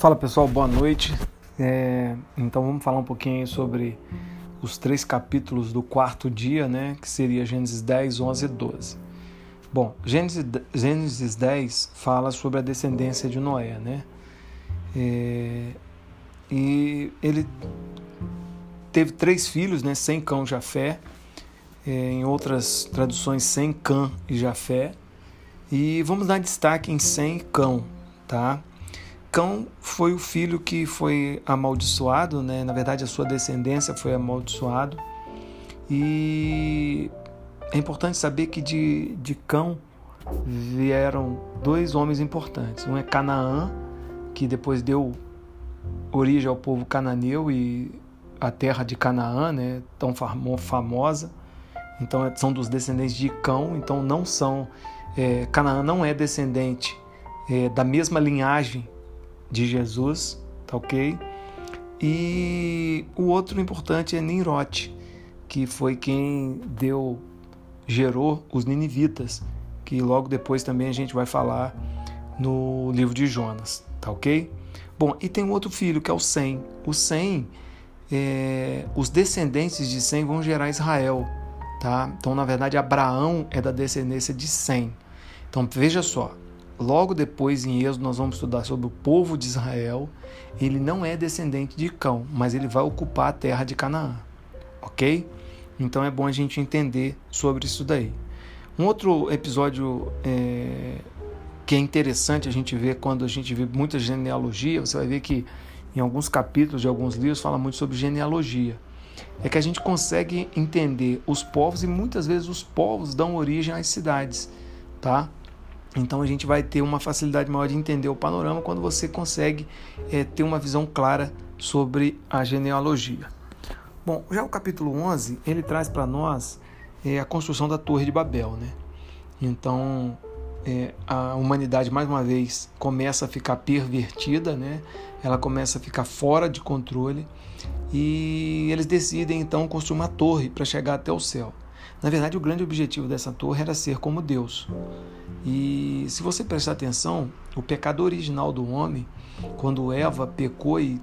Fala pessoal, boa noite. É, então vamos falar um pouquinho sobre os três capítulos do quarto dia, né? Que seria Gênesis 10, 11 e 12. Bom, Gênesis, Gênesis 10 fala sobre a descendência de Noé, né? É, e ele teve três filhos, né? Sem cão Jafé. É, em outras traduções, sem cã e Jafé. E vamos dar destaque em sem cão, tá? Cão foi o filho que foi amaldiçoado, né? na verdade a sua descendência foi amaldiçoado. E é importante saber que de, de Cão vieram dois homens importantes. Um é Canaã, que depois deu origem ao povo cananeu e a terra de Canaã, né, tão famosa. Então é, são dos descendentes de Cão, então não são é, Canaã não é descendente é, da mesma linhagem de Jesus, tá ok? E o outro importante é Nimrod, que foi quem deu, gerou os ninivitas, que logo depois também a gente vai falar no livro de Jonas, tá ok? Bom, e tem um outro filho que é o Sem. O Sem, é, os descendentes de Sem vão gerar Israel, tá? Então, na verdade, Abraão é da descendência de Sem. Então, veja só, Logo depois, em Êxodo, nós vamos estudar sobre o povo de Israel. Ele não é descendente de Cão, mas ele vai ocupar a terra de Canaã. Ok? Então é bom a gente entender sobre isso daí. Um outro episódio é, que é interessante a gente ver quando a gente vê muita genealogia, você vai ver que em alguns capítulos de alguns livros fala muito sobre genealogia. É que a gente consegue entender os povos e muitas vezes os povos dão origem às cidades, tá? Então a gente vai ter uma facilidade maior de entender o panorama quando você consegue é, ter uma visão clara sobre a genealogia. Bom, já o capítulo 11, ele traz para nós é, a construção da Torre de Babel. Né? Então é, a humanidade, mais uma vez, começa a ficar pervertida, né? ela começa a ficar fora de controle e eles decidem então construir uma torre para chegar até o céu. Na verdade, o grande objetivo dessa torre era ser como Deus. E se você prestar atenção, o pecado original do homem, quando Eva pecou e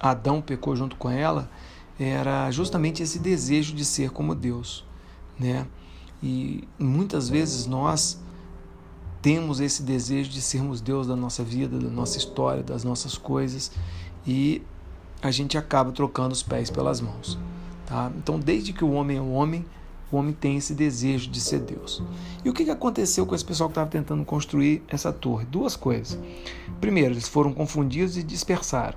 Adão pecou junto com ela, era justamente esse desejo de ser como Deus, né? E muitas vezes nós temos esse desejo de sermos Deus da nossa vida, da nossa história, das nossas coisas, e a gente acaba trocando os pés pelas mãos, tá? Então, desde que o homem é o homem, o homem tem esse desejo de ser Deus. E o que aconteceu com esse pessoal que estava tentando construir essa torre? Duas coisas. Primeiro, eles foram confundidos e dispersaram.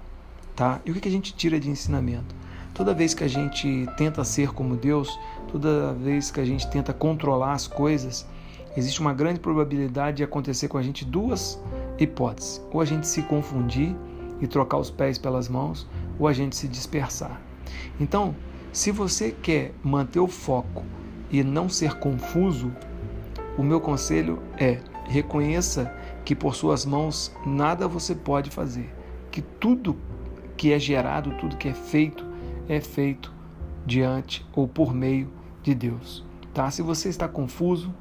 Tá? E o que a gente tira de ensinamento? Toda vez que a gente tenta ser como Deus, toda vez que a gente tenta controlar as coisas, existe uma grande probabilidade de acontecer com a gente duas hipóteses: ou a gente se confundir e trocar os pés pelas mãos, ou a gente se dispersar. Então, se você quer manter o foco e não ser confuso, o meu conselho é: reconheça que por suas mãos nada você pode fazer, que tudo que é gerado, tudo que é feito, é feito diante ou por meio de Deus. Tá? Se você está confuso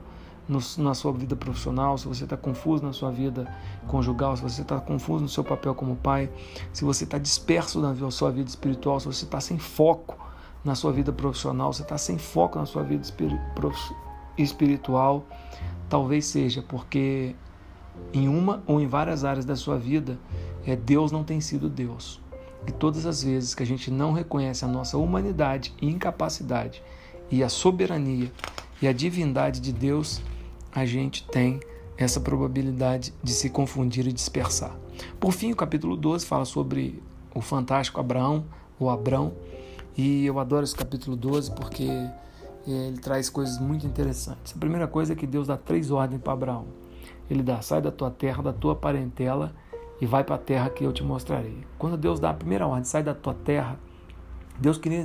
na sua vida profissional, se você está confuso na sua vida conjugal, se você está confuso no seu papel como pai, se você está disperso na sua vida espiritual, se você está sem foco na sua vida profissional, você está sem foco na sua vida espiritual, talvez seja porque em uma ou em várias áreas da sua vida, é Deus não tem sido Deus. E todas as vezes que a gente não reconhece a nossa humanidade e incapacidade e a soberania e a divindade de Deus, a gente tem essa probabilidade de se confundir e dispersar. Por fim, o capítulo 12 fala sobre o fantástico Abraão, ou Abrão, e eu adoro esse capítulo 12 porque eh, ele traz coisas muito interessantes. A primeira coisa é que Deus dá três ordens para Abraão. Ele dá: sai da tua terra, da tua parentela e vai para a terra que eu te mostrarei. Quando Deus dá a primeira ordem, sai da tua terra, Deus queria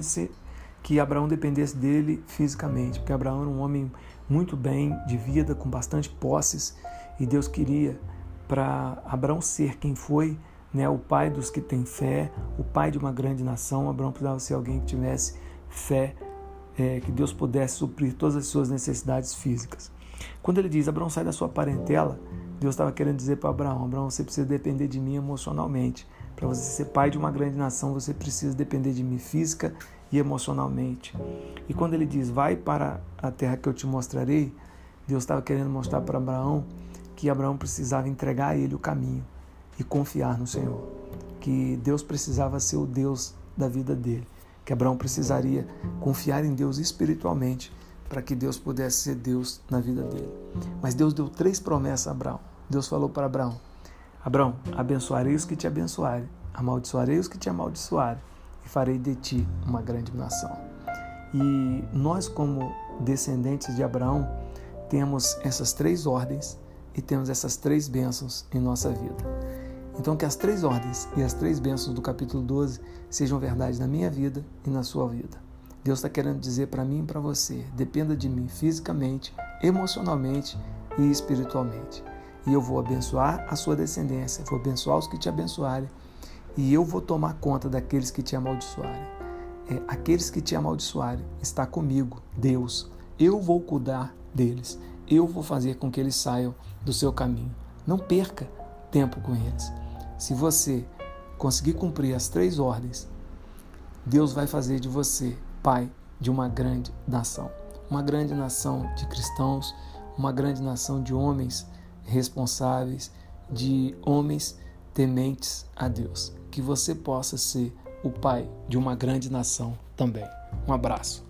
que Abraão dependesse dele fisicamente, porque Abraão era um homem muito bem de vida, com bastante posses, e Deus queria para Abraão ser quem foi né, o pai dos que têm fé, o pai de uma grande nação. Abraão precisava ser alguém que tivesse fé, é, que Deus pudesse suprir todas as suas necessidades físicas. Quando ele diz, Abraão, sai da sua parentela, Deus estava querendo dizer para Abraão, Abraão, você precisa depender de mim emocionalmente. Para você ser pai de uma grande nação, você precisa depender de mim física e emocionalmente. E quando ele diz, vai para a terra que eu te mostrarei, Deus estava querendo mostrar para Abraão que Abraão precisava entregar a ele o caminho e confiar no Senhor. Que Deus precisava ser o Deus da vida dele. Que Abraão precisaria confiar em Deus espiritualmente para que Deus pudesse ser Deus na vida dele. Mas Deus deu três promessas a Abraão. Deus falou para Abraão: Abraão, abençoarei os que te abençoarem, amaldiçoarei os que te amaldiçoarem e farei de ti uma grande nação. E nós, como descendentes de Abraão, temos essas três ordens e temos essas três bênçãos em nossa vida. Então, que as três ordens e as três bênçãos do capítulo 12 sejam verdade na minha vida e na sua vida. Deus está querendo dizer para mim e para você: dependa de mim fisicamente, emocionalmente e espiritualmente. E eu vou abençoar a sua descendência, vou abençoar os que te abençoarem, e eu vou tomar conta daqueles que te amaldiçoarem. É, aqueles que te amaldiçoarem está comigo, Deus. Eu vou cuidar deles. Eu vou fazer com que eles saiam do seu caminho. Não perca tempo com eles. Se você conseguir cumprir as três ordens, Deus vai fazer de você pai de uma grande nação. Uma grande nação de cristãos, uma grande nação de homens responsáveis, de homens tementes a Deus. Que você possa ser o pai de uma grande nação também. Um abraço.